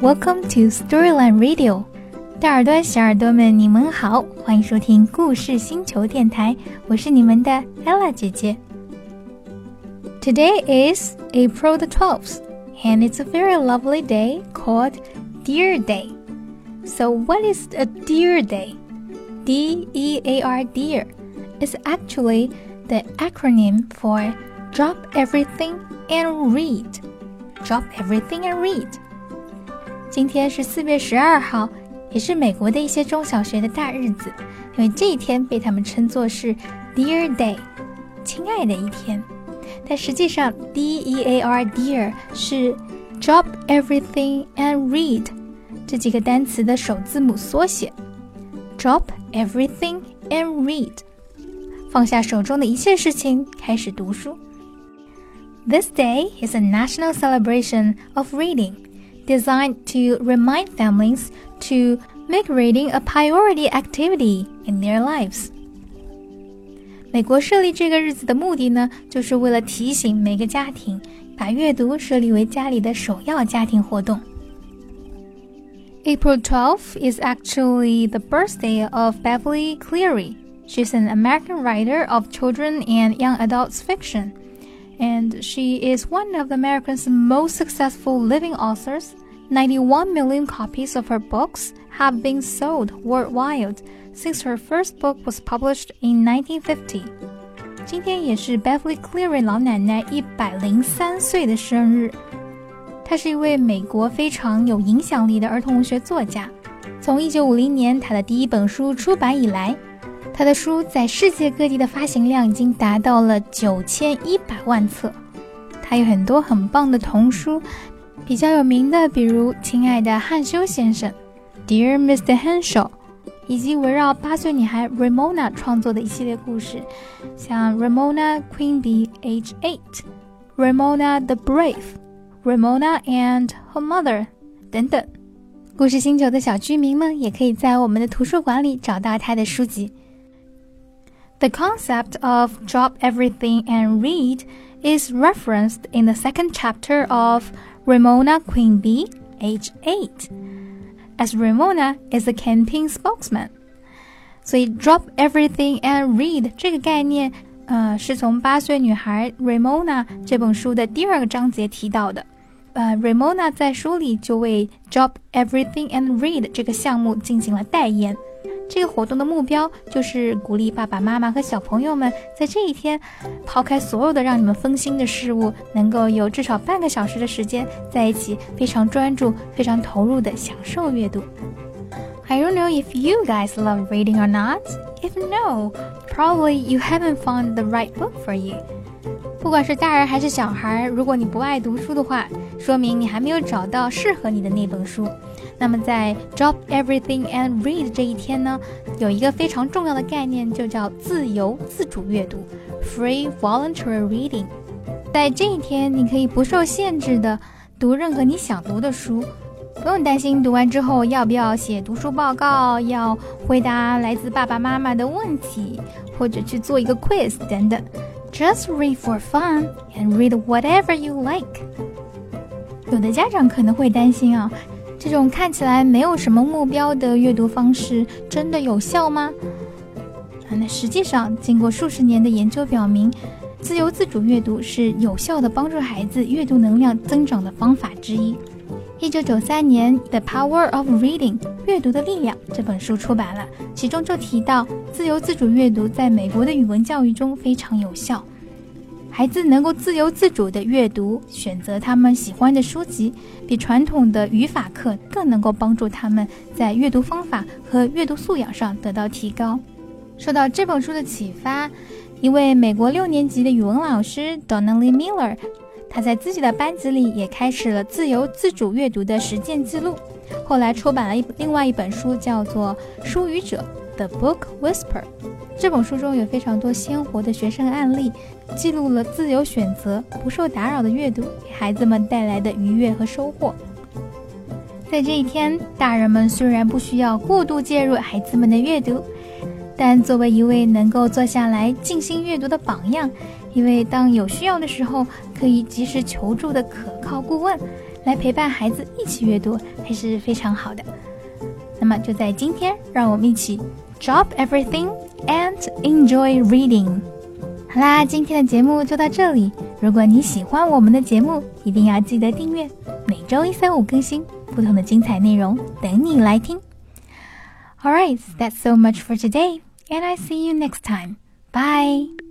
Welcome to Storyline Radio，大耳朵、小耳朵们，你们好，欢迎收听故事星球电台，我是你们的 Ella 姐姐。Today is April the 12th, and it's a very lovely day called Deer Day. So, what is a Deer Day? D E A R Deer is actually the acronym for Drop Everything and Read. Drop everything and read. 今天是四月十二号，也是美国的一些中小学的大日子，因为这一天被他们称作是 Dear Day，亲爱的一天。但实际上，D E A R Dear 是 Drop everything and read 这几个单词的首字母缩写。Drop everything and read，放下手中的一切事情，开始读书。This day is a national celebration of reading designed to remind families to make reading a priority activity in their lives. 美国设立这个日子的目的呢，就是为了提醒每个家庭把阅读设立为家里的首要家庭活动。April 12th is actually the birthday of Beverly Cleary. She's an American writer of children and young adults fiction, and she is one of America's most successful living authors 91 million copies of her books have been sold worldwide since her first book was published in 1950. 今天也是 Beverly Cleary 老奶奶一百零三岁的生日。她是一位美国非常有影响力的儿童文学作家。从1950年她的第一本书出版以来，她的书在世界各地的发行量已经达到了九千一百万册。她有很多很棒的童书，比较有名的，比如《亲爱的汉修先生》（Dear Mr. Henshaw），以及围绕八岁女孩 Ramona 创作的一系列故事，像 Ramona Queen Bee Age Eight、Ramona the Brave、Ramona and Her Mother 等等。故事星球的小居民们也可以在我们的图书馆里找到他的书籍。The concept of drop everything and read is referenced in the second chapter of Ramona Queen Bee, age 8, as Ramona is a campaign spokesman. 所以 drop everything and read 这个概念，呃，是从八岁女孩 Ramona 这本书的第二个章节提到的。呃，Ramona 在书里就为 drop everything and read 这个项目进行了代言。 这个活动的目标就是鼓励爸爸妈妈和小朋友们在这一天抛开所有的让你们分心的事物，能够有至少半个小时的时间在一起，非常专注、非常投入的享受阅读。I don't know if you guys love reading or not. If no, probably you haven't found the right book for you. 不管是大人还是小孩，如果你不爱读书的话，说明你还没有找到适合你的那本书。那么在 Drop Everything and Read 这一天呢，有一个非常重要的概念，就叫自由自主阅读 （Free Voluntary Reading）。在这一天，你可以不受限制的读任何你想读的书，不用担心读完之后要不要写读书报告，要回答来自爸爸妈妈的问题，或者去做一个 quiz 等等。Just read for fun and read whatever you like。有的家长可能会担心啊，这种看起来没有什么目标的阅读方式真的有效吗？啊，那实际上，经过数十年的研究表明，自由自主阅读是有效的帮助孩子阅读能量增长的方法之一。一九九三年，《The Power of Reading》阅读的力量这本书出版了，其中就提到自由自主阅读在美国的语文教育中非常有效。孩子能够自由自主地阅读，选择他们喜欢的书籍，比传统的语法课更能够帮助他们在阅读方法和阅读素养上得到提高。受到这本书的启发，一位美国六年级的语文老师 Donnelly Miller。他在自己的班级里也开始了自由自主阅读的实践记录，后来出版了一另外一本书，叫做《书语者》（The Book Whisper）。这本书中有非常多鲜活的学生案例，记录了自由选择、不受打扰的阅读给孩子们带来的愉悦和收获。在这一天，大人们虽然不需要过度介入孩子们的阅读，但作为一位能够坐下来静心阅读的榜样。一位当有需要的时候，可以及时求助的可靠顾问，来陪伴孩子一起阅读，还是非常好的。那么就在今天，让我们一起 drop everything and enjoy reading。好啦，今天的节目就到这里。如果你喜欢我们的节目，一定要记得订阅，每周一、三、五更新，不同的精彩内容等你来听。All right, that's so much for today, and I see you next time. Bye.